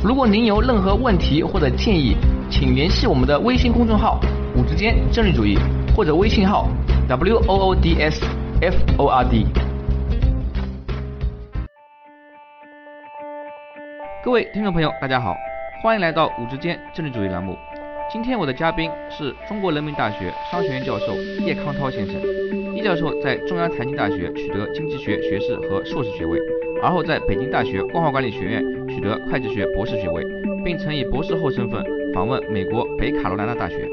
如果您有任何问题或者建议，请联系我们的微信公众号“五之间政治主义”或者微信号 “w o o d s f o r d”。各位听众朋友，大家好，欢迎来到“五之间政治主义”栏目。今天我的嘉宾是中国人民大学商学院教授叶康涛先生。叶教授在中央财经大学取得经济学学士和硕士学位，而后在北京大学光华管理学院取得会计学博士学位，并曾以博士后身份访问美国北卡罗来纳大学。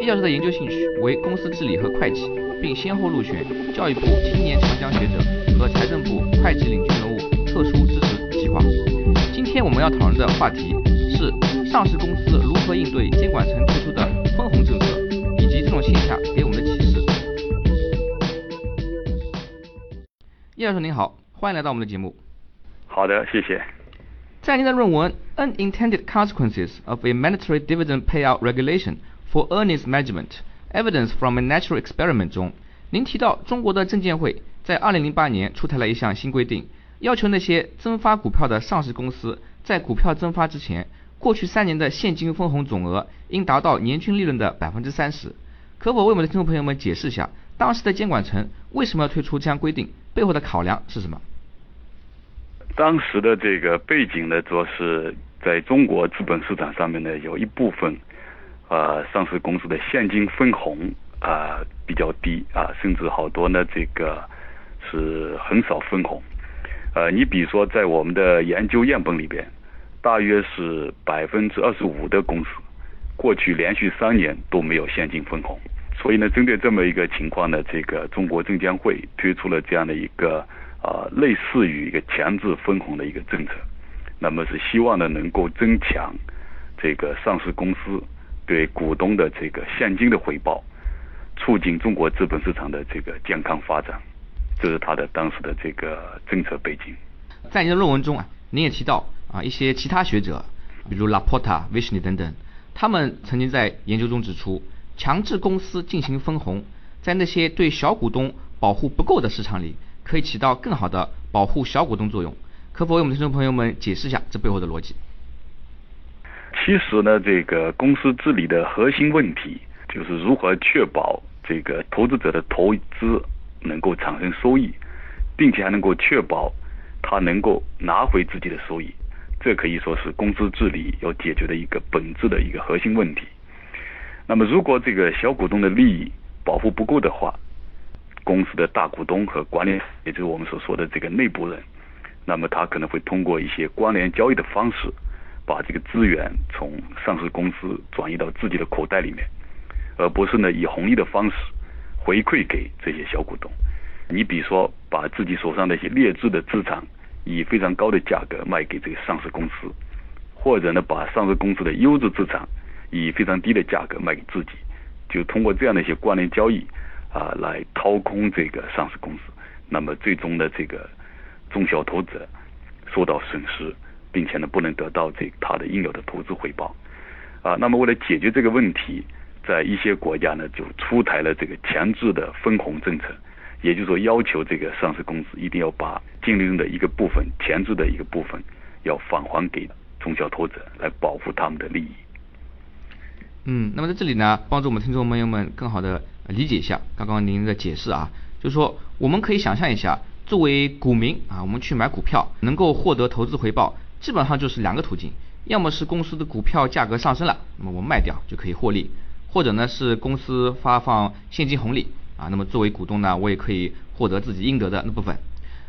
叶教授的研究兴趣为公司治理和会计，并先后入选教育部青年长江学者和财政部会计领军人物特殊支持计划。今天我们要讨论的话题是上市公司如何应对监管层提出的分红政策，以及这种现象给我们的启示。叶教授您好，欢迎来到我们的节目。好的，谢谢。在您的论文《Unintended Consequences of a Mandatory Dividend Payout Regulation for Earnings Management: Evidence from a Natural Experiment》中，您提到中国的证监会在2008年出台了一项新规定，要求那些增发股票的上市公司在股票增发之前，过去三年的现金分红总额应达到年均利润的百分之三十。可否为我们的听众朋友们解释一下，当时的监管层为什么要推出这样规定？背后的考量是什么？当时的这个背景呢，主要是在中国资本市场上面呢，有一部分啊上市公司的现金分红啊比较低啊，甚至好多呢这个是很少分红。呃，你比如说在我们的研究样本里边，大约是百分之二十五的公司过去连续三年都没有现金分红。所以呢，针对这么一个情况呢，这个中国证监会推出了这样的一个啊，类似于一个强制分红的一个政策，那么是希望呢能够增强这个上市公司对股东的这个现金的回报，促进中国资本市场的这个健康发展，这是他的当时的这个政策背景。在您的论文中啊，您也提到啊一些其他学者，比如 Laporta、Vishny 等等，他们曾经在研究中指出。强制公司进行分红，在那些对小股东保护不够的市场里，可以起到更好的保护小股东作用。可否为我们听众朋友们解释一下这背后的逻辑？其实呢，这个公司治理的核心问题就是如何确保这个投资者的投资能够产生收益，并且还能够确保他能够拿回自己的收益。这可以说是公司治理要解决的一个本质的一个核心问题。那么，如果这个小股东的利益保护不够的话，公司的大股东和管理，也就是我们所说的这个内部人，那么他可能会通过一些关联交易的方式，把这个资源从上市公司转移到自己的口袋里面，而不是呢以红利的方式回馈给这些小股东。你比如说，把自己手上的一些劣质的资产以非常高的价格卖给这个上市公司，或者呢把上市公司的优质资产。以非常低的价格卖给自己，就通过这样的一些关联交易啊，来掏空这个上市公司。那么最终的这个中小投资者受到损失，并且呢不能得到这他的应有的投资回报啊。那么为了解决这个问题，在一些国家呢就出台了这个强制的分红政策，也就是说要求这个上市公司一定要把净利润的一个部分强制的一个部分要返还给中小投资者，来保护他们的利益。嗯，那么在这里呢，帮助我们听众朋友们更好的理解一下刚刚您的解释啊，就是说我们可以想象一下，作为股民啊，我们去买股票能够获得投资回报，基本上就是两个途径，要么是公司的股票价格上升了，那么我卖掉就可以获利，或者呢是公司发放现金红利啊，那么作为股东呢，我也可以获得自己应得的那部分。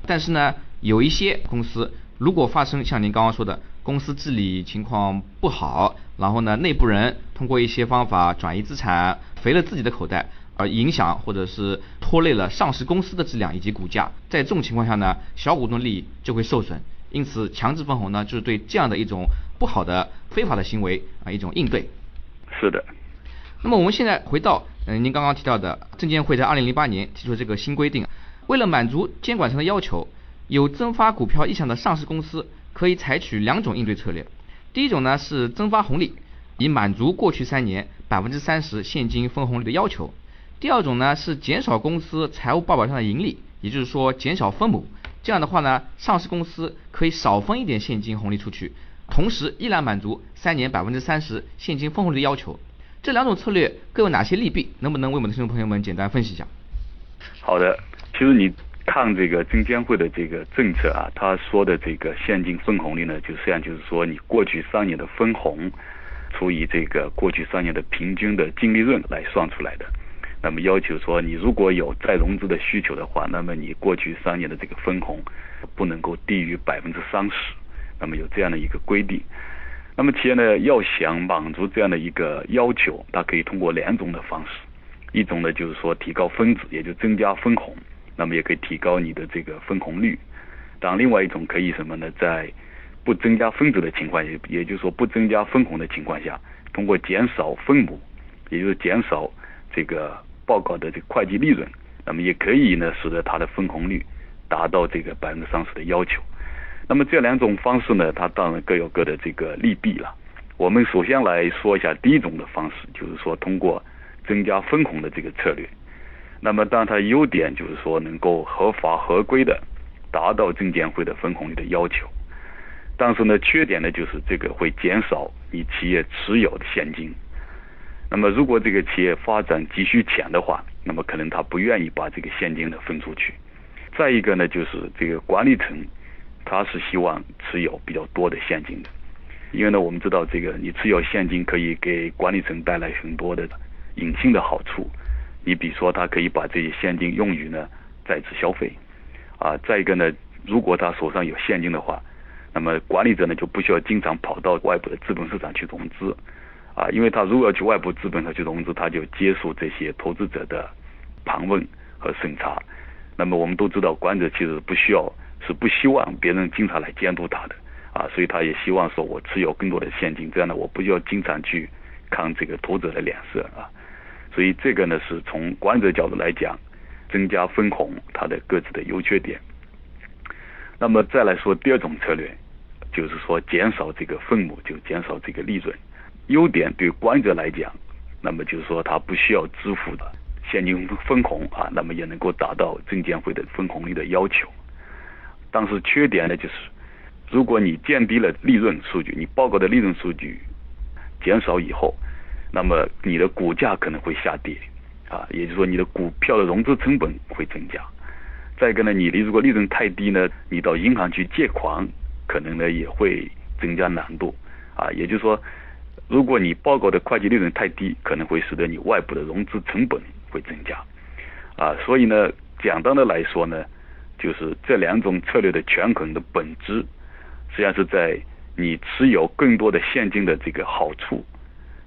但是呢，有一些公司如果发生像您刚刚说的，公司治理情况不好，然后呢，内部人通过一些方法转移资产，肥了自己的口袋，而影响或者是拖累了上市公司的质量以及股价。在这种情况下呢，小股东利益就会受损。因此，强制分红呢，就是对这样的一种不好的非法的行为啊一种应对。是的。那么我们现在回到嗯您刚刚提到的证监会在二零零八年提出这个新规定，为了满足监管层的要求，有增发股票意向的上市公司可以采取两种应对策略。第一种呢是增发红利，以满足过去三年百分之三十现金分红率的要求。第二种呢是减少公司财务报表上的盈利，也就是说减少分母。这样的话呢，上市公司可以少分一点现金红利出去，同时依然满足三年百分之三十现金分红率的要求。这两种策略各有哪些利弊？能不能为我们的听众朋友们简单分析一下？好的，其实你看这个证监会的这个政策啊，他说的这个现金分红率呢，就实际上就是说你过去三年的分红除以这个过去三年的平均的净利润来算出来的。那么要求说，你如果有再融资的需求的话，那么你过去三年的这个分红不能够低于百分之三十。那么有这样的一个规定。那么企业呢，要想满足这样的一个要求，它可以通过两种的方式。一种呢，就是说提高分子，也就增加分红。那么也可以提高你的这个分红率。当然，另外一种可以什么呢？在不增加分子的情况，也也就是说不增加分红的情况下，通过减少分母，也就是减少这个。报告的这个会计利润，那么也可以呢，使得它的分红率达到这个百分之三十的要求。那么这两种方式呢，它当然各有各的这个利弊了。我们首先来说一下第一种的方式，就是说通过增加分红的这个策略。那么当然它优点就是说能够合法合规的达到证监会的分红率的要求，但是呢，缺点呢就是这个会减少你企业持有的现金。那么，如果这个企业发展急需钱的话，那么可能他不愿意把这个现金呢分出去。再一个呢，就是这个管理层，他是希望持有比较多的现金的，因为呢，我们知道这个你持有现金可以给管理层带来很多的隐性的好处。你比如说，他可以把这些现金用于呢再次消费，啊，再一个呢，如果他手上有现金的话，那么管理者呢就不需要经常跑到外部的资本市场去融资。啊，因为他如果要去外部资本上去融资，他就接受这些投资者的盘问和审查。那么我们都知道，管理者其实不需要，是不希望别人经常来监督他的。啊，所以他也希望说我持有更多的现金，这样呢，我不需要经常去看这个投资者的脸色啊。所以这个呢，是从管理者角度来讲，增加分红它的各自的优缺点。那么再来说第二种策略，就是说减少这个分母，就减少这个利润。优点对管理者来讲，那么就是说他不需要支付的现金分红啊，那么也能够达到证监会的分红率的要求。但是缺点呢，就是如果你降低了利润数据，你报告的利润数据减少以后，那么你的股价可能会下跌啊，也就是说你的股票的融资成本会增加。再一个呢，你如果利润太低呢，你到银行去借款可能呢也会增加难度啊，也就是说。如果你报告的会计利润太低，可能会使得你外部的融资成本会增加，啊，所以呢，简单的来说呢，就是这两种策略的权衡的本质，实际上是在你持有更多的现金的这个好处，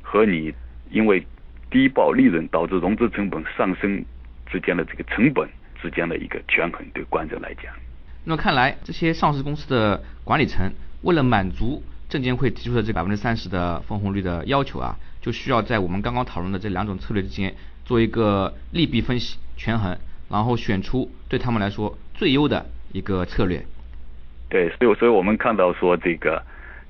和你因为低报利润导致融资成本上升之间的这个成本之间的一个权衡，对观者来讲。那么看来，这些上市公司的管理层为了满足证监会提出的这百分之三十的分红率的要求啊，就需要在我们刚刚讨论的这两种策略之间做一个利弊分析权衡，然后选出对他们来说最优的一个策略。对，所以所以我们看到说这个，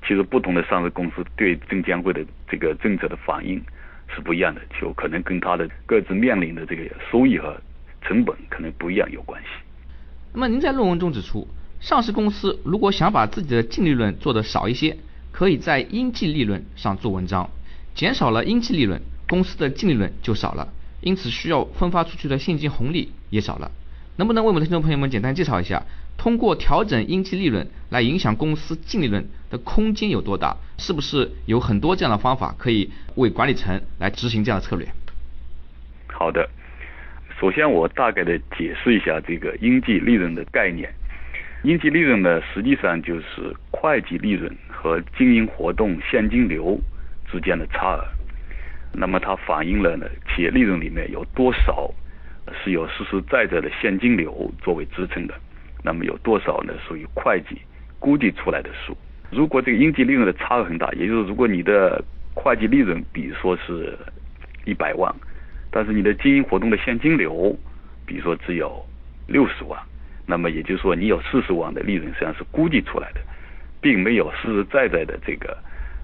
其实不同的上市公司对证监会的这个政策的反应是不一样的，就可能跟它的各自面临的这个收益和成本可能不一样有关系。那么您在论文中指出，上市公司如果想把自己的净利润做得少一些。可以在应计利润上做文章，减少了应计利润，公司的净利润就少了，因此需要分发出去的现金红利也少了。能不能为我们的听众朋友们简单介绍一下，通过调整应计利润来影响公司净利润的空间有多大？是不是有很多这样的方法可以为管理层来执行这样的策略？好的，首先我大概的解释一下这个应计利润的概念。应计利润呢，实际上就是会计利润。和经营活动现金流之间的差额，那么它反映了呢企业利润里面有多少是有实实在在的现金流作为支撑的，那么有多少呢属于会计估计出来的数。如果这个应计利润的差额很大，也就是如果你的会计利润比如说是一百万，但是你的经营活动的现金流，比如说只有六十万，那么也就是说你有四十万的利润实际上是估计出来的，并没有实实在在的这个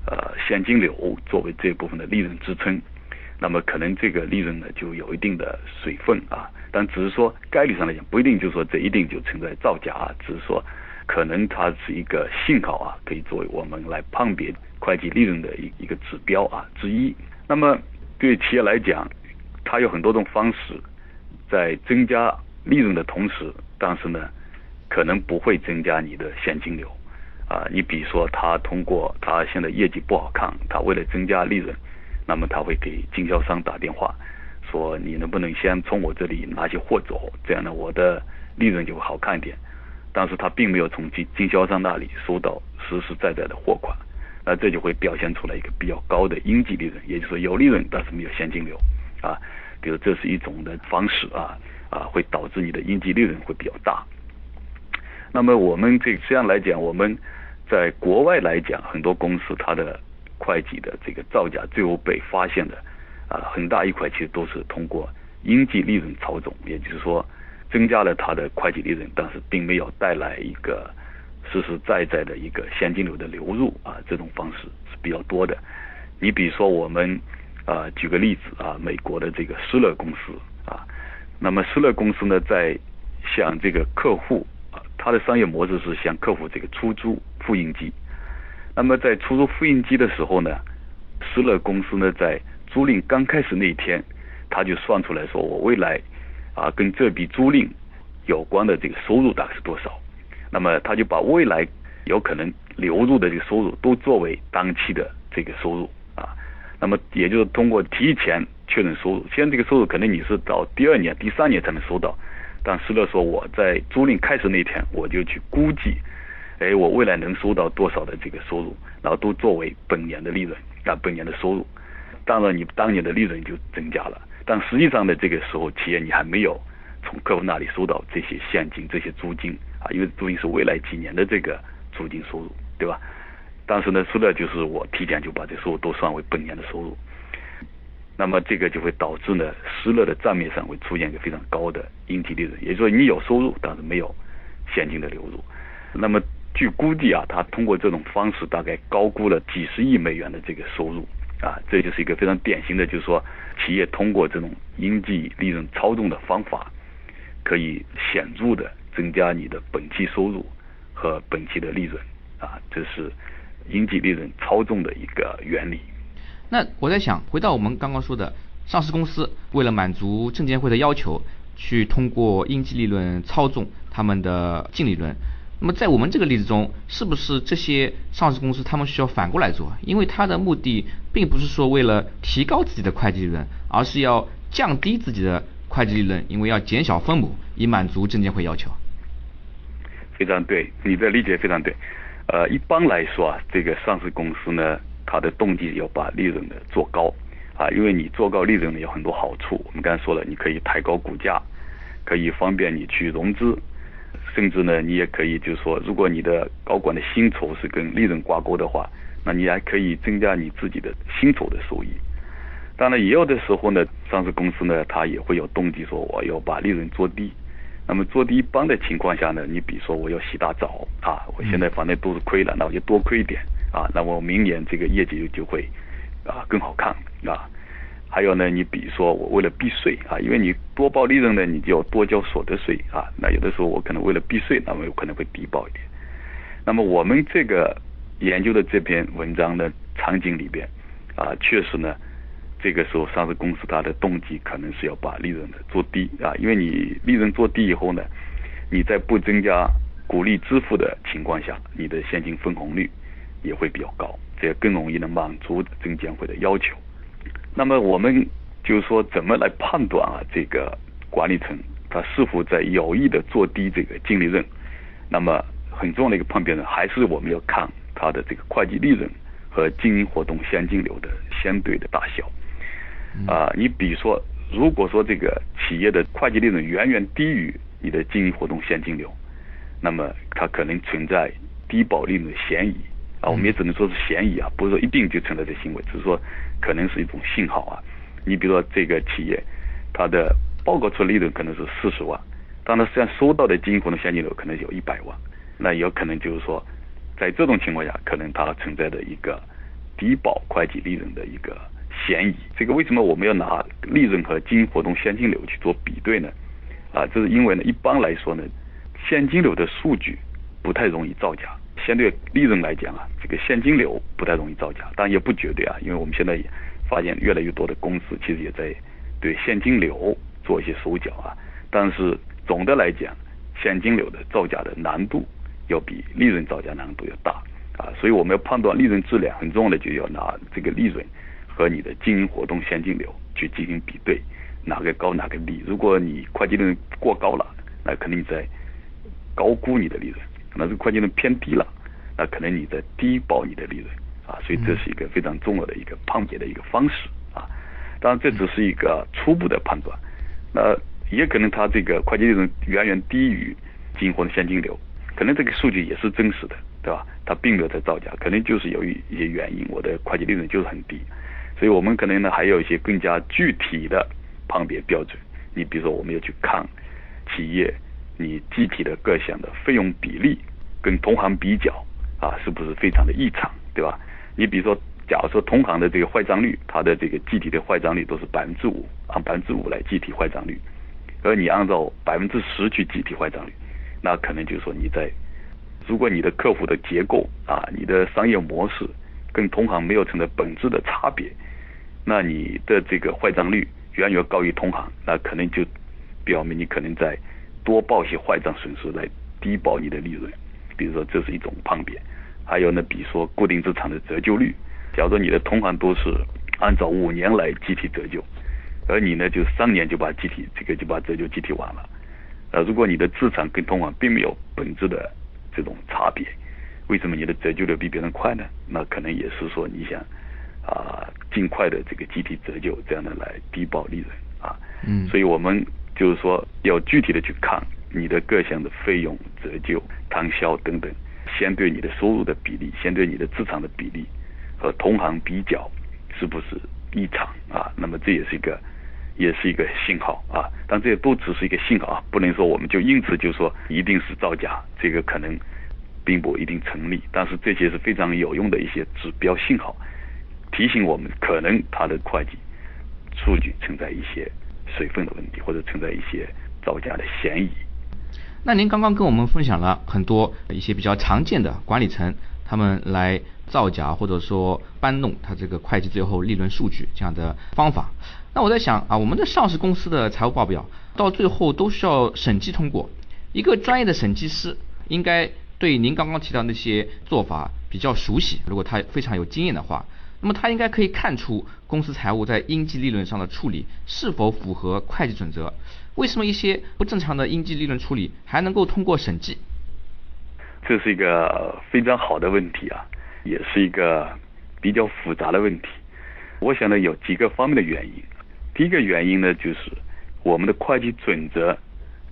呃现金流作为这部分的利润支撑，那么可能这个利润呢就有一定的水分啊，但只是说概率上来讲不一定就是说这一定就存在造假啊，只是说。可能它是一个信号啊，可以作为我们来判别会计利润的一一个指标啊之一。那么对企业来讲，它有很多种方式，在增加利润的同时，但是呢，可能不会增加你的现金流啊。你比如说，他通过他现在业绩不好看，他为了增加利润，那么他会给经销商打电话，说你能不能先从我这里拿些货走，这样呢，我的利润就会好看一点。但是他并没有从经经销商那里收到实实在在的货款，那这就会表现出来一个比较高的应计利润，也就是说有利润但是没有现金流，啊，比如这是一种的方式啊啊，会导致你的应计利润会比较大。那么我们这这样来讲，我们在国外来讲，很多公司它的会计的这个造假最后被发现的啊，很大一块其实都是通过应计利润操纵，也就是说。增加了它的会计利润，但是并没有带来一个实实在在的一个现金流的流入啊，这种方式是比较多的。你比如说我们啊，举个例子啊，美国的这个施乐公司啊，那么施乐公司呢，在向这个客户啊，它的商业模式是向客户这个出租复印机。那么在出租复印机的时候呢，施乐公司呢，在租赁刚开始那一天，他就算出来说，我未来。啊，跟这笔租赁有关的这个收入大概是多少？那么他就把未来有可能流入的这个收入都作为当期的这个收入。那么也就是通过提前确认收入，现在这个收入可能你是到第二年、第三年才能收到，但是呢说我在租赁开始那天我就去估计，哎，我未来能收到多少的这个收入，然后都作为本年的利润啊，本年的收入。当然你当年的利润就增加了。但实际上呢，这个时候企业你还没有从客户那里收到这些现金、这些租金啊，因为租金是未来几年的这个租金收入，对吧？但是呢，说的就是我提前就把这收入都算为本年的收入，那么这个就会导致呢，失乐的账面上会出现一个非常高的应计利润，也就是说你有收入，但是没有现金的流入。那么据估计啊，他通过这种方式大概高估了几十亿美元的这个收入。啊，这就是一个非常典型的，就是说，企业通过这种应计利润操纵的方法，可以显著的增加你的本期收入和本期的利润。啊，这是应计利润操纵的一个原理。那我在想，回到我们刚刚说的，上市公司为了满足证监会的要求，去通过应计利润操纵他们的净利润。那么在我们这个例子中，是不是这些上市公司他们需要反过来做？因为它的目的并不是说为了提高自己的会计利润，而是要降低自己的会计利润，因为要减小分母，以满足证监会要求。非常对，你的理解非常对。呃，一般来说啊，这个上市公司呢，它的动机要把利润呢做高啊，因为你做高利润呢有很多好处。我们刚才说了，你可以抬高股价，可以方便你去融资。甚至呢，你也可以就是说，如果你的高管的薪酬是跟利润挂钩的话，那你还可以增加你自己的薪酬的收益。当然，也有的时候呢，上市公司呢，它也会有动机说我要把利润做低。那么做低一般的情况下呢，你比如说我要洗大澡啊，我现在反正都是亏了，那我就多亏一点啊，那我明年这个业绩就会啊更好看啊。还有呢，你比如说我为了避税啊，因为你多报利润呢，你就要多交所得税啊。那有的时候我可能为了避税，那么有可能会低报一点。那么我们这个研究的这篇文章的场景里边啊，确实呢，这个时候上市公司它的动机可能是要把利润呢做低啊，因为你利润做低以后呢，你在不增加股利支付的情况下，你的现金分红率也会比较高，这样更容易能满足证监会的要求。那么我们就是说，怎么来判断啊？这个管理层他是否在有意的做低这个净利润？那么很重要的一个判别呢，还是我们要看它的这个会计利润和经营活动现金流的相对的大小。啊，你比如说，如果说这个企业的会计利润远远低于你的经营活动现金流，那么它可能存在低保利润的嫌疑。啊，我们也只能说是嫌疑啊，不是说一定就存在这行为，只是说可能是一种信号啊。你比如说这个企业，它的报告出利润可能是四十万，但它实际上收到的经营活动现金流可能有一百万，那有可能就是说，在这种情况下，可能它存在的一个低保会计利润的一个嫌疑。这个为什么我们要拿利润和经营活动现金流去做比对呢？啊，这是因为呢，一般来说呢，现金流的数据不太容易造假。相对利润来讲啊，这个现金流不太容易造假，但也不绝对啊，因为我们现在发现越来越多的公司其实也在对现金流做一些手脚啊。但是总的来讲，现金流的造假的难度要比利润造假难度要大啊。所以我们要判断利润质量，很重要的就要拿这个利润和你的经营活动现金流去进行比对，哪个高哪个低。如果你会计利润过高了，那肯定在高估你的利润。那这个会计利润偏低了，那可能你在低报你的利润啊，所以这是一个非常重要的一个判别的一个方式啊。当然这只是一个初步的判断，那也可能它这个会计利润远远低于经营活动现金流，可能这个数据也是真实的，对吧？它并没有在造假，可能就是由于一些原因，我的会计利润就是很低，所以我们可能呢还有一些更加具体的判别标准。你比如说我们要去看企业。你具体的各项的费用比例跟同行比较啊，是不是非常的异常，对吧？你比如说，假如说同行的这个坏账率，它的这个具体的坏账率都是百分之五，按百分之五来计提坏账率，而你按照百分之十去计提坏账率，那可能就是说你在，如果你的客户的结构啊，你的商业模式跟同行没有存在本质的差别，那你的这个坏账率远远高于同行，那可能就表明你可能在。多报些坏账损失来低保你的利润，比如说这是一种判别。还有呢，比如说固定资产的折旧率，假如说你的同行都是按照五年来计提折旧，而你呢就三年就把计提这个就把折旧计提完了。呃，如果你的资产跟同行并没有本质的这种差别，为什么你的折旧率比别人快呢？那可能也是说你想啊尽快的这个集体折旧，这样的来低报利润啊。嗯，所以我们。就是说，要具体的去看你的各项的费用、折旧、摊销等等，先对你的收入的比例，先对你的资产的比例，和同行比较是不是异常啊？那么这也是一个，也是一个信号啊。但这些都只是一个信号啊，不能说我们就因此就说一定是造假，这个可能并不一定成立。但是这些是非常有用的一些指标信号，提醒我们可能它的会计数据存在一些。水分的问题，或者存在一些造假的嫌疑。那您刚刚跟我们分享了很多一些比较常见的管理层他们来造假或者说搬弄他这个会计最后利润数据这样的方法。那我在想啊，我们的上市公司的财务报表到最后都需要审计通过，一个专业的审计师应该对您刚刚提到那些做法比较熟悉，如果他非常有经验的话。那么他应该可以看出公司财务在应计利润上的处理是否符合会计准则？为什么一些不正常的应计利润处理还能够通过审计？这是一个非常好的问题啊，也是一个比较复杂的问题。我想呢，有几个方面的原因。第一个原因呢，就是我们的会计准则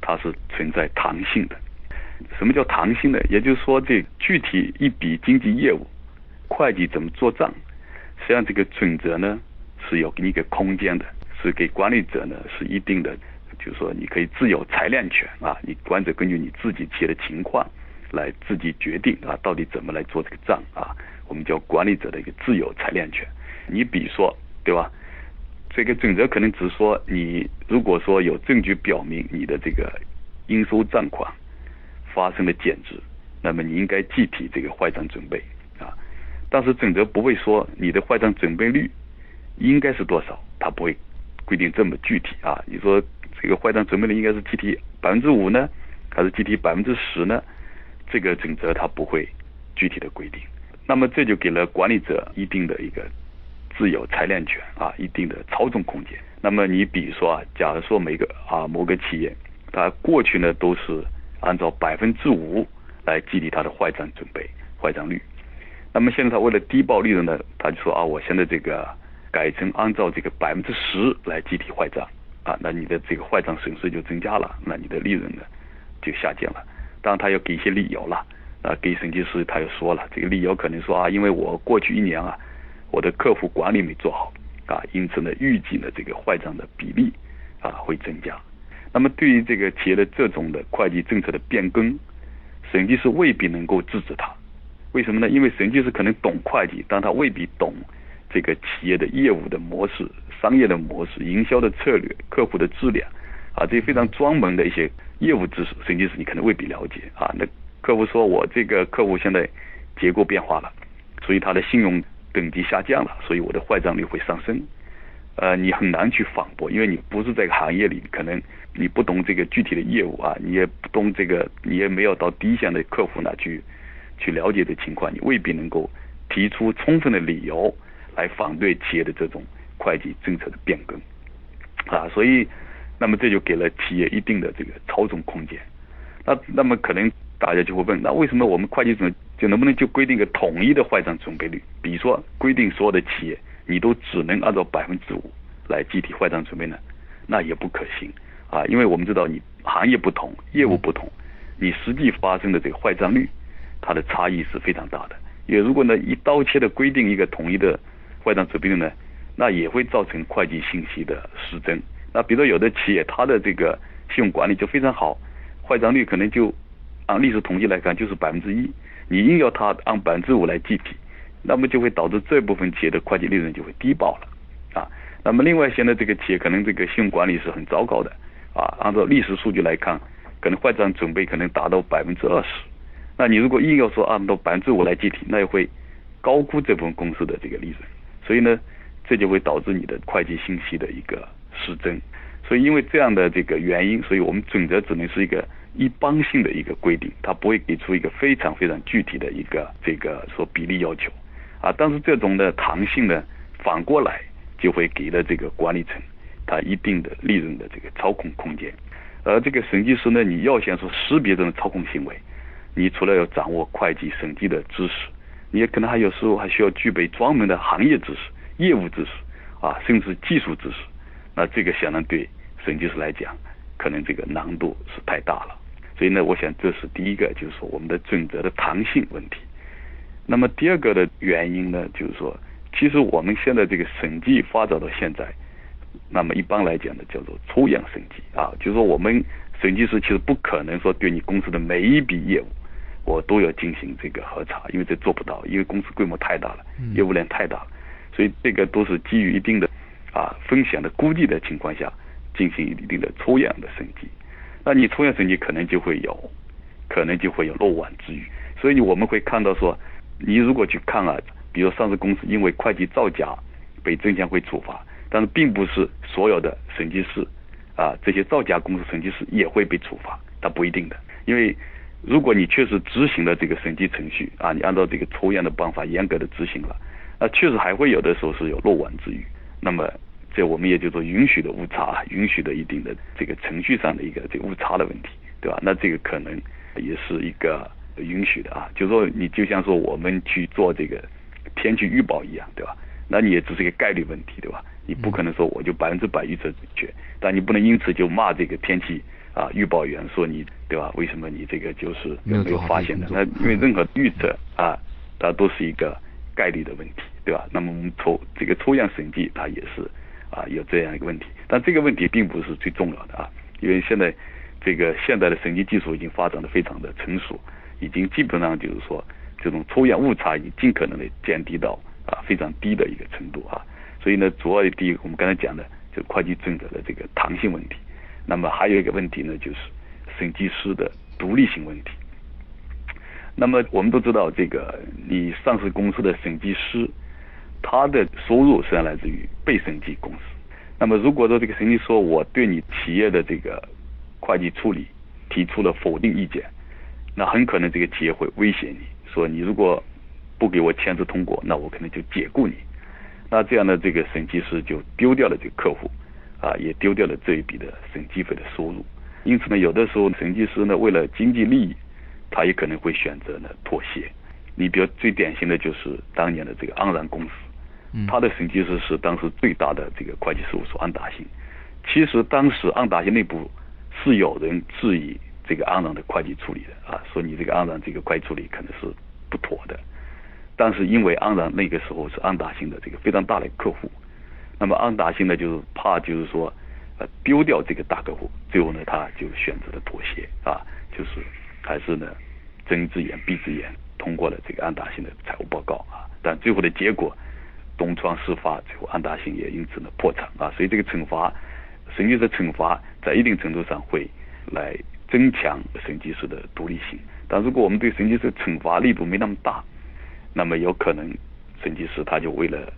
它是存在弹性的。什么叫弹性呢？也就是说，这具体一笔经济业务，会计怎么做账？实际上，这个准则呢是有给你一个空间的，是给管理者呢是一定的，就是说你可以自有裁量权啊。你管理者根据你自己企业的情况来自己决定啊，到底怎么来做这个账啊。我们叫管理者的一个自有裁量权。你比如说，对吧？这个准则可能只说你如果说有证据表明你的这个应收账款发生了减值，那么你应该计提这个坏账准备。但是准则不会说你的坏账准备率应该是多少，它不会规定这么具体啊。你说这个坏账准备率应该是计提百分之五呢，还是计提百分之十呢？这个准则它不会具体的规定。那么这就给了管理者一定的一个自由裁量权啊，一定的操纵空间。那么你比如说啊，假如说每个啊某个企业，它过去呢都是按照百分之五来计提它的坏账准备坏账率。那么现在他为了低报利润呢，他就说啊，我现在这个改成按照这个百分之十来计提坏账啊，那你的这个坏账损失就增加了，那你的利润呢就下降了。当然他要给一些理由了，啊，给审计师他又说了，这个理由可能说啊，因为我过去一年啊，我的客户管理没做好啊，因此呢，预计呢这个坏账的比例啊会增加。那么对于这个企业的这种的会计政策的变更，审计师未必能够制止他。为什么呢？因为审计师可能懂会计，但他未必懂这个企业的业务的模式、商业的模式、营销的策略、客户的质量啊，这些非常专门的一些业务知识，审计师你可能未必了解啊。那客户说我这个客户现在结构变化了，所以他的信用等级下降了，所以我的坏账率会上升。呃，你很难去反驳，因为你不是这个行业里，可能你不懂这个具体的业务啊，你也不懂这个，你也没有到第一线的客户那去去了解的情况，你未必能够提出充分的理由来反对企业的这种会计政策的变更啊。所以，那么这就给了企业一定的这个操纵空间。那那么可能。大家就会问，那为什么我们会计准就能不能就规定一个统一的坏账准备率？比如说规定所有的企业你都只能按照百分之五来计提坏账准备呢？那也不可行啊，因为我们知道你行业不同，业务不同，你实际发生的这个坏账率它的差异是非常大的。也如果呢一刀切的规定一个统一的坏账准备率呢，那也会造成会计信息的失真。那比如说有的企业它的这个信用管理就非常好，坏账率可能就。按历史统计来看，就是百分之一。你硬要它按百分之五来计提，那么就会导致这部分企业的会计利润就会低报了啊。那么另外，现在这个企业可能这个信用管理是很糟糕的啊。按照历史数据来看，可能坏账准备可能达到百分之二十。那你如果硬要说按照百分之五来计提，那也会高估这部分公司的这个利润。所以呢，这就会导致你的会计信息的一个失真。所以因为这样的这个原因，所以我们准则只能是一个。一般性的一个规定，它不会给出一个非常非常具体的一个这个说比例要求啊。但是这种的弹性呢，反过来就会给了这个管理层他一定的利润的这个操控空间。而这个审计师呢，你要想说识别这种操控行为，你除了要掌握会计审计的知识，你也可能还有时候还需要具备专门的行业知识、业务知识啊，甚至技术知识。那这个显然对审计师来讲。可能这个难度是太大了，所以呢，我想这是第一个，就是说我们的准则的弹性问题。那么第二个的原因呢，就是说，其实我们现在这个审计发展到现在，那么一般来讲呢，叫做抽样审计啊，就是说我们审计师其实不可能说对你公司的每一笔业务，我都要进行这个核查，因为这做不到，因为公司规模太大了，业务量太大了，所以这个都是基于一定的啊风险的估计的情况下。进行一定的抽样的审计，那你抽样审计可能就会有，可能就会有漏网之鱼。所以我们会看到说，你如果去看啊，比如上市公司因为会计造假被证监会处罚，但是并不是所有的审计师啊，这些造假公司审计师也会被处罚，它不一定的。因为如果你确实执行了这个审计程序啊，你按照这个抽样的办法严格的执行了，那确实还会有的时候是有漏网之鱼。那么。这我们也就说允许的误差，允许的一定的这个程序上的一个这个误差的问题，对吧？那这个可能也是一个允许的啊。就说你就像说我们去做这个天气预报一样，对吧？那你也只是一个概率问题，对吧？你不可能说我就百分之百预测准确，但你不能因此就骂这个天气啊预报员说你对吧？为什么你这个就是没有发现的？那因为任何预测啊，它都是一个概率的问题，对吧？那么我们抽这个抽样审计，它也是。啊，有这样一个问题，但这个问题并不是最重要的啊，因为现在这个现代的审计技术已经发展的非常的成熟，已经基本上就是说这种抽样误差已经尽可能的降低到啊非常低的一个程度啊，所以呢，主要的第一个我们刚才讲的就会计准则的这个弹性问题，那么还有一个问题呢，就是审计师的独立性问题。那么我们都知道，这个你上市公司的审计师。他的收入实际上来自于被审计公司。那么，如果说这个审计说我对你企业的这个会计处理提出了否定意见，那很可能这个企业会威胁你说，你如果不给我签字通过，那我可能就解雇你。那这样的这个审计师就丢掉了这个客户，啊，也丢掉了这一笔的审计费的收入。因此呢，有的时候审计师呢，为了经济利益，他也可能会选择呢妥协。你比如最典型的就是当年的这个安然公司。他的审计师是当时最大的这个会计事务所安达信。其实当时安达信内部是有人质疑这个安然的会计处理的啊，说你这个安然这个会计处理可能是不妥的。但是因为安然那个时候是安达信的这个非常大的客户，那么安达信呢就是怕就是说呃丢掉这个大客户，最后呢他就选择了妥协啊，就是还是呢睁一只眼闭一只眼通过了这个安达信的财务报告啊，但最后的结果东窗事发，最后安达信也因此呢破产啊，所以这个惩罚，审计师的惩罚在一定程度上会来增强审计师的独立性，但如果我们对审计师惩罚力度没那么大。那么有可能，审计师他就为了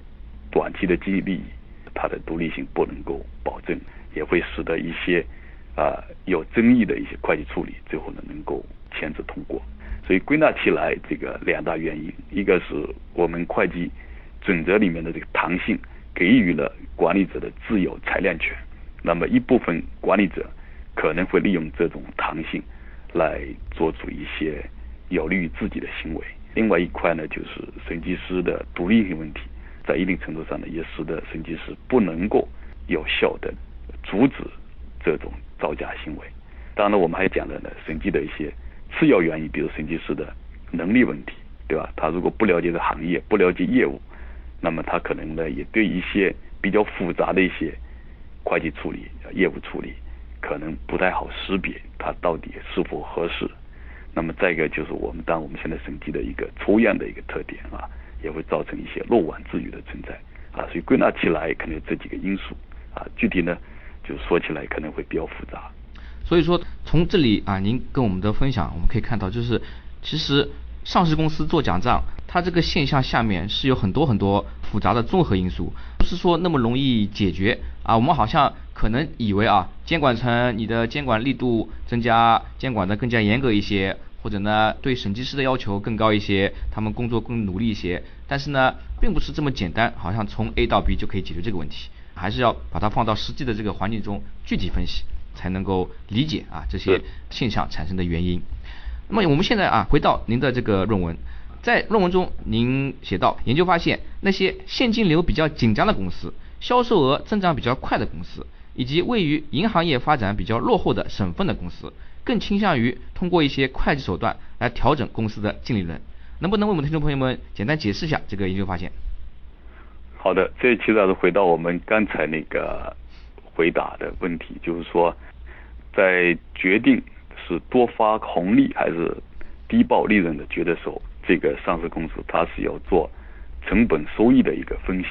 短期的经济利益，它的独立性不能够保证，也会使得一些啊有争议的一些会计处理最后呢能够签字通过。所以归纳起来，这个两大原因，一个是我们会计准则里面的这个弹性给予了管理者的自由裁量权，那么一部分管理者可能会利用这种弹性来做出一些有利于自己的行为。另外一块呢，就是审计师的独立性问题，在一定程度上呢，也使得审计师不能够有效的阻止这种造假行为。当然了，我们还讲了呢，审计的一些次要原因，比如审计师的能力问题，对吧？他如果不了解这行业，不了解业务，那么他可能呢，也对一些比较复杂的一些会计处理、业务处理，可能不太好识别，他到底是否合适。那么再一个就是我们当我们现在审计的一个抽样的一个特点啊，也会造成一些漏网之鱼的存在啊，所以归纳起来可能有这几个因素啊，具体呢就说起来可能会比较复杂。所以说从这里啊，您跟我们的分享我们可以看到，就是其实上市公司做奖账，它这个现象下面是有很多很多复杂的综合因素，不是说那么容易解决啊。我们好像可能以为啊，监管层你的监管力度增加，监管的更加严格一些。或者呢，对审计师的要求更高一些，他们工作更努力一些，但是呢，并不是这么简单，好像从 A 到 B 就可以解决这个问题，还是要把它放到实际的这个环境中具体分析，才能够理解啊这些现象产生的原因。那么我们现在啊，回到您的这个论文，在论文中您写到，研究发现那些现金流比较紧张的公司，销售额增长比较快的公司，以及位于银行业发展比较落后的省份的公司。更倾向于通过一些会计手段来调整公司的净利润，能不能为我们听众朋友们简单解释一下这个研究发现？好的，这其实还是回到我们刚才那个回答的问题，就是说，在决定是多发红利还是低报利润的决策时候，这个上市公司它是要做成本收益的一个分析。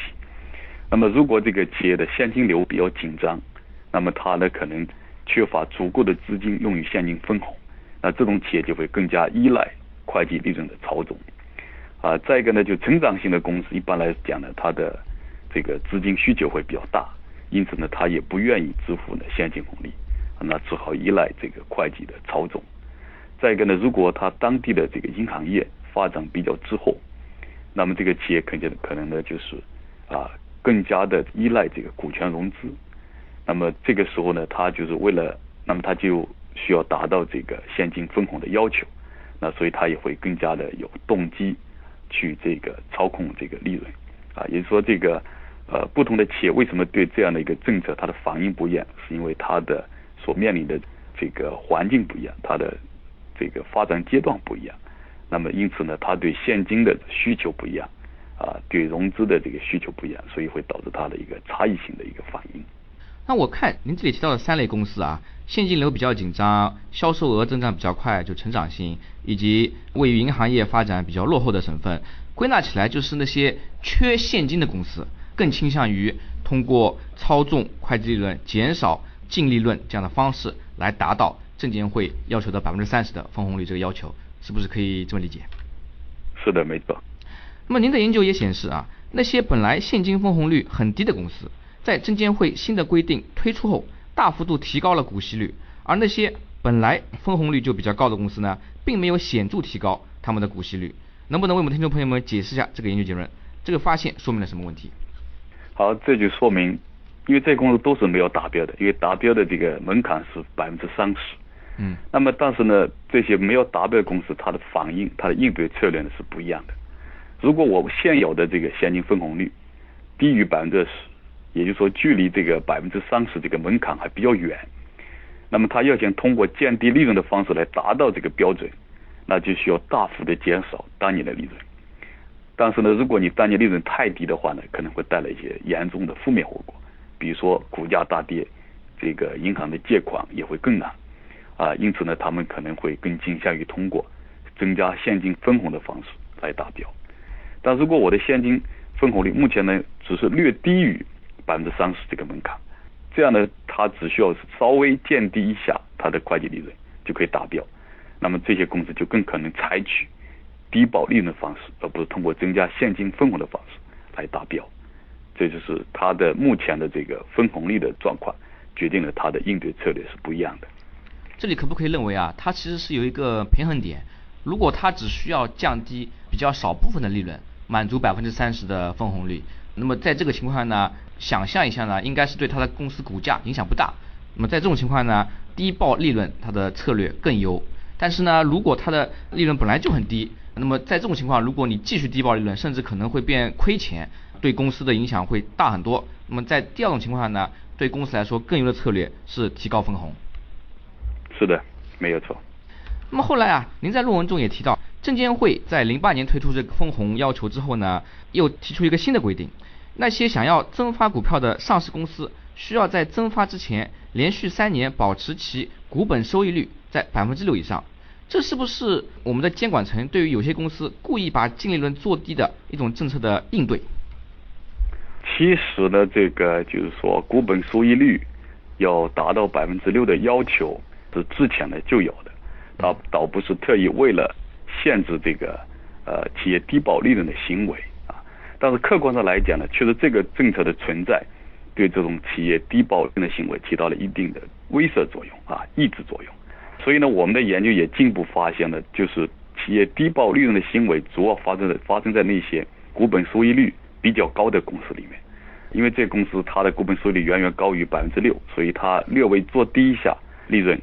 那么，如果这个企业的现金流比较紧张，那么它呢可能。缺乏足够的资金用于现金分红，那这种企业就会更加依赖会计利润的操纵。啊，再一个呢，就成长型的公司一般来讲呢，它的这个资金需求会比较大，因此呢，它也不愿意支付呢现金红利，那只好依赖这个会计的操纵。再一个呢，如果它当地的这个银行业发展比较滞后，那么这个企业肯定可能呢就是啊更加的依赖这个股权融资。那么这个时候呢，他就是为了，那么他就需要达到这个现金分红的要求，那所以他也会更加的有动机去这个操控这个利润，啊，也就是说这个呃不同的企业为什么对这样的一个政策它的反应不一样，是因为它的所面临的这个环境不一样，它的这个发展阶段不一样，那么因此呢，它对现金的需求不一样，啊，对融资的这个需求不一样，所以会导致它的一个差异性的一个反应。那我看您这里提到的三类公司啊，现金流比较紧张，销售额增长比较快，就成长型，以及位于银行业发展比较落后的省份，归纳起来就是那些缺现金的公司，更倾向于通过操纵会计利润、减少净利润这样的方式来达到证监会要求的百分之三十的分红率这个要求，是不是可以这么理解？是的，没错。那么您的研究也显示啊，那些本来现金分红率很低的公司。在证监会新的规定推出后，大幅度提高了股息率，而那些本来分红率就比较高的公司呢，并没有显著提高他们的股息率。能不能为我们听众朋友们解释一下这个研究结论？这个发现说明了什么问题？好，这就说明，因为这些公司都是没有达标的，因为达标的这个门槛是百分之三十。嗯。那么，但是呢，这些没有达标的公司，它的反应、它的应对策略呢是不一样的。如果我现有的这个现金分红率低于百分之十。也就是说，距离这个百分之三十这个门槛还比较远。那么他要想通过降低利润的方式来达到这个标准，那就需要大幅的减少当年的利润。但是呢，如果你当年利润太低的话呢，可能会带来一些严重的负面后果，比如说股价大跌，这个银行的借款也会更难啊。因此呢，他们可能会更倾向于通过增加现金分红的方式来达标。但如果我的现金分红率目前呢只是略低于百分之三十这个门槛，这样呢，它只需要稍微降低一下它的会计利润就可以达标。那么这些公司就更可能采取。低保利润的方式，而不是通过增加现金分红的方式来达标，这就是它的目前的这个分红率的状况，决定了它的应对策略是不一样的。这里可不可以认为啊，它其实是有一个平衡点？如果它只需要降低比较少部分的利润，满足百分之三十的分红率，那么在这个情况下呢，想象一下呢，应该是对它的公司股价影响不大。那么在这种情况呢，低报利润它的策略更优。但是呢，如果它的利润本来就很低，那么在这种情况，如果你继续低报利润，甚至可能会变亏钱，对公司的影响会大很多。那么在第二种情况下呢，对公司来说更优的策略是提高分红。是的，没有错。那么后来啊，您在论文中也提到，证监会在零八年推出这个分红要求之后呢，又提出一个新的规定，那些想要增发股票的上市公司，需要在增发之前连续三年保持其股本收益率在百分之六以上。这是不是我们的监管层对于有些公司故意把净利润做低的一种政策的应对？其实呢，这个就是说股本收益率要达到百分之六的要求是之前呢就有的，倒倒不是特意为了限制这个呃企业低保利润的行为。但是客观上来讲呢，确实这个政策的存在对这种企业低保利润的行为起到了一定的威慑作用啊，抑制作用。所以呢，我们的研究也进一步发现了，就是企业低报利润的行为主要发生在发生在那些股本收益率比较高的公司里面，因为这公司它的股本收益率远远高于百分之六，所以它略微做低一下利润，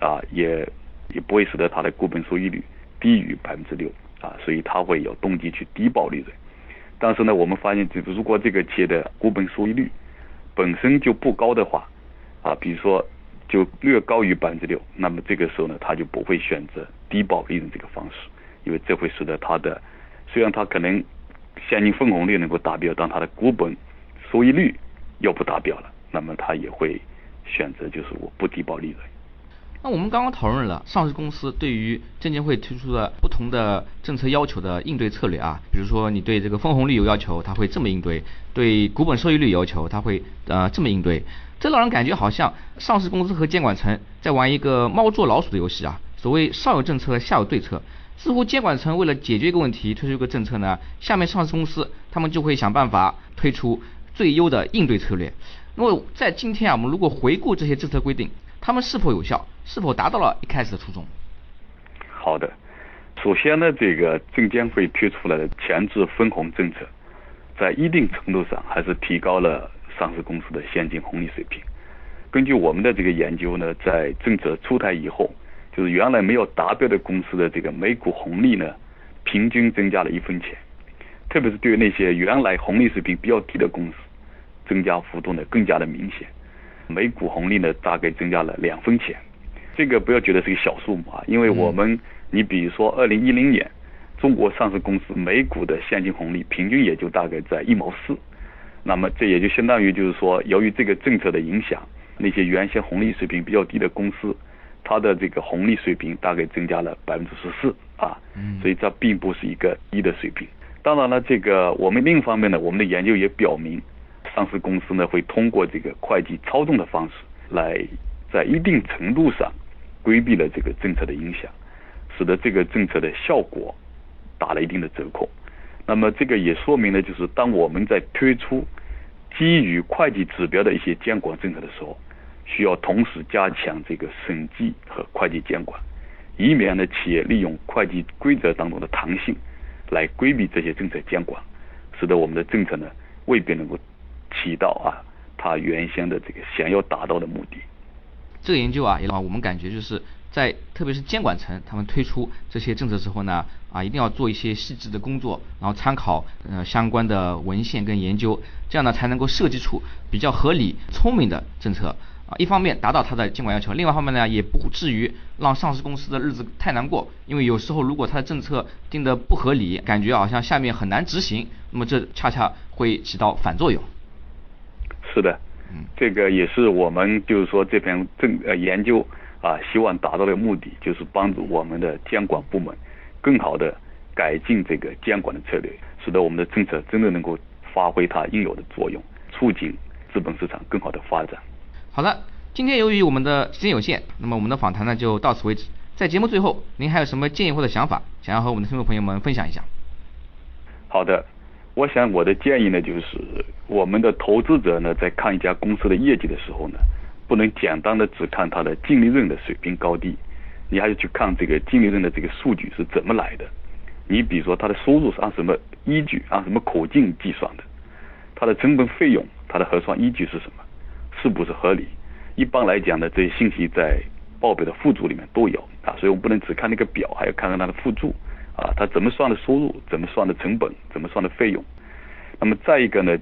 啊，也也不会使得它的股本收益率低于百分之六，啊，所以它会有动机去低报利润。但是呢，我们发现，这个如果这个企业的股本收益率本身就不高的话，啊，比如说。就略高于百分之六，那么这个时候呢，他就不会选择低保利润这个方式，因为这会使得他的虽然他可能现金分红率能够达标，但他的股本收益率又不达标了，那么他也会选择就是我不低保利润。那我们刚刚讨论了上市公司对于证监会推出的不同的政策要求的应对策略啊，比如说你对这个分红率有要求，他会这么应对；对股本收益率要求，他会呃这么应对。这让人感觉好像上市公司和监管层在玩一个猫捉老鼠的游戏啊。所谓上有政策，下有对策，似乎监管层为了解决一个问题，推出一个政策呢，下面上市公司他们就会想办法推出最优的应对策略。那么在今天啊，我们如果回顾这些政策规定，他们是否有效，是否达到了一开始的初衷？好的，首先呢，这个证监会推出了前置分红政策，在一定程度上还是提高了。上市公司的现金红利水平，根据我们的这个研究呢，在政策出台以后，就是原来没有达标的公司的这个每股红利呢，平均增加了一分钱，特别是对于那些原来红利水平比较低的公司，增加幅度呢更加的明显，每股红利呢大概增加了两分钱，这个不要觉得是个小数目啊，因为我们你比如说二零一零年，中国上市公司每股的现金红利平均也就大概在一毛四。那么这也就相当于就是说，由于这个政策的影响，那些原先红利水平比较低的公司，它的这个红利水平大概增加了百分之十四啊，所以这并不是一个低的水平。当然了，这个我们另一方面呢，我们的研究也表明，上市公司呢会通过这个会计操纵的方式，来在一定程度上规避了这个政策的影响，使得这个政策的效果打了一定的折扣。那么这个也说明了，就是当我们在推出基于会计指标的一些监管政策的时候，需要同时加强这个审计和会计监管，以免呢企业利用会计规则当中的弹性来规避这些政策监管，使得我们的政策呢未必能够起到啊它原先的这个想要达到的目的。这个研究啊，也让我们感觉就是。在特别是监管层他们推出这些政策时候呢，啊，一定要做一些细致的工作，然后参考呃相关的文献跟研究，这样呢才能够设计出比较合理、聪明的政策。啊，一方面达到它的监管要求，另外一方面呢，也不至于让上市公司的日子太难过。因为有时候如果它的政策定的不合理，感觉好像下面很难执行，那么这恰恰会起到反作用。是的，嗯，这个也是我们就是说这篇政呃研究啊，希望达到的目的，就是帮助我们的监管部门更好的改进这个监管的策略，使得我们的政策真的能够发挥它应有的作用，促进资本市场更好的发展。好的，今天由于我们的时间有限，那么我们的访谈呢就到此为止。在节目最后，您还有什么建议或者想法，想要和我们的听众朋友们分享一下？好的，我想我的建议呢，就是我们的投资者呢，在看一家公司的业绩的时候呢，不能简单的只看它的净利润的水平高低，你还要去看这个净利润的这个数据是怎么来的。你比如说，它的收入是按什么依据、按什么口径计算的？它的成本费用，它的核算依据是什么？是不是合理？一般来讲呢，这些信息在报表的附注里面都有啊，所以我们不能只看那个表，还要看看它的附注啊，它怎么算的收入，怎么算的成本，怎么算的费用。那么再一个呢，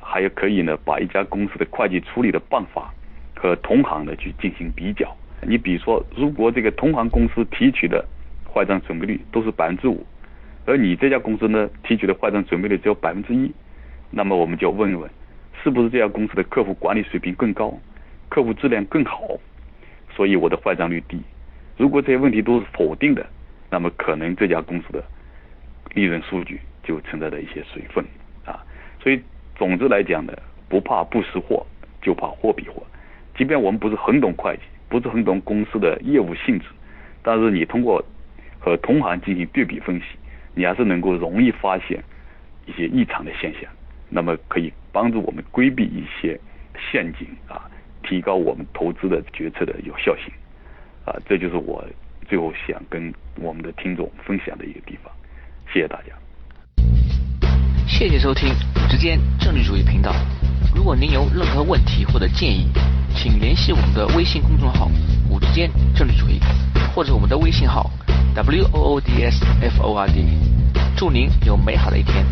还有可以呢，把一家公司的会计处理的办法和同行呢去进行比较。你比如说，如果这个同行公司提取的坏账准备率都是百分之五，而你这家公司呢提取的坏账准备率只有百分之一，那么我们就问一问。是不是这家公司的客户管理水平更高，客户质量更好，所以我的坏账率低？如果这些问题都是否定的，那么可能这家公司的利润数据就存在着一些水分啊。所以总之来讲呢，不怕不识货，就怕货比货。即便我们不是很懂会计，不是很懂公司的业务性质，但是你通过和同行进行对比分析，你还是能够容易发现一些异常的现象。那么可以帮助我们规避一些陷阱啊，提高我们投资的决策的有效性啊，这就是我最后想跟我们的听众分享的一个地方。谢谢大家。谢谢收听五之间政治主义频道。如果您有任何问题或者建议，请联系我们的微信公众号“五之间政治主义”或者我们的微信号 “w o o d s f o r d”。祝您有美好的一天。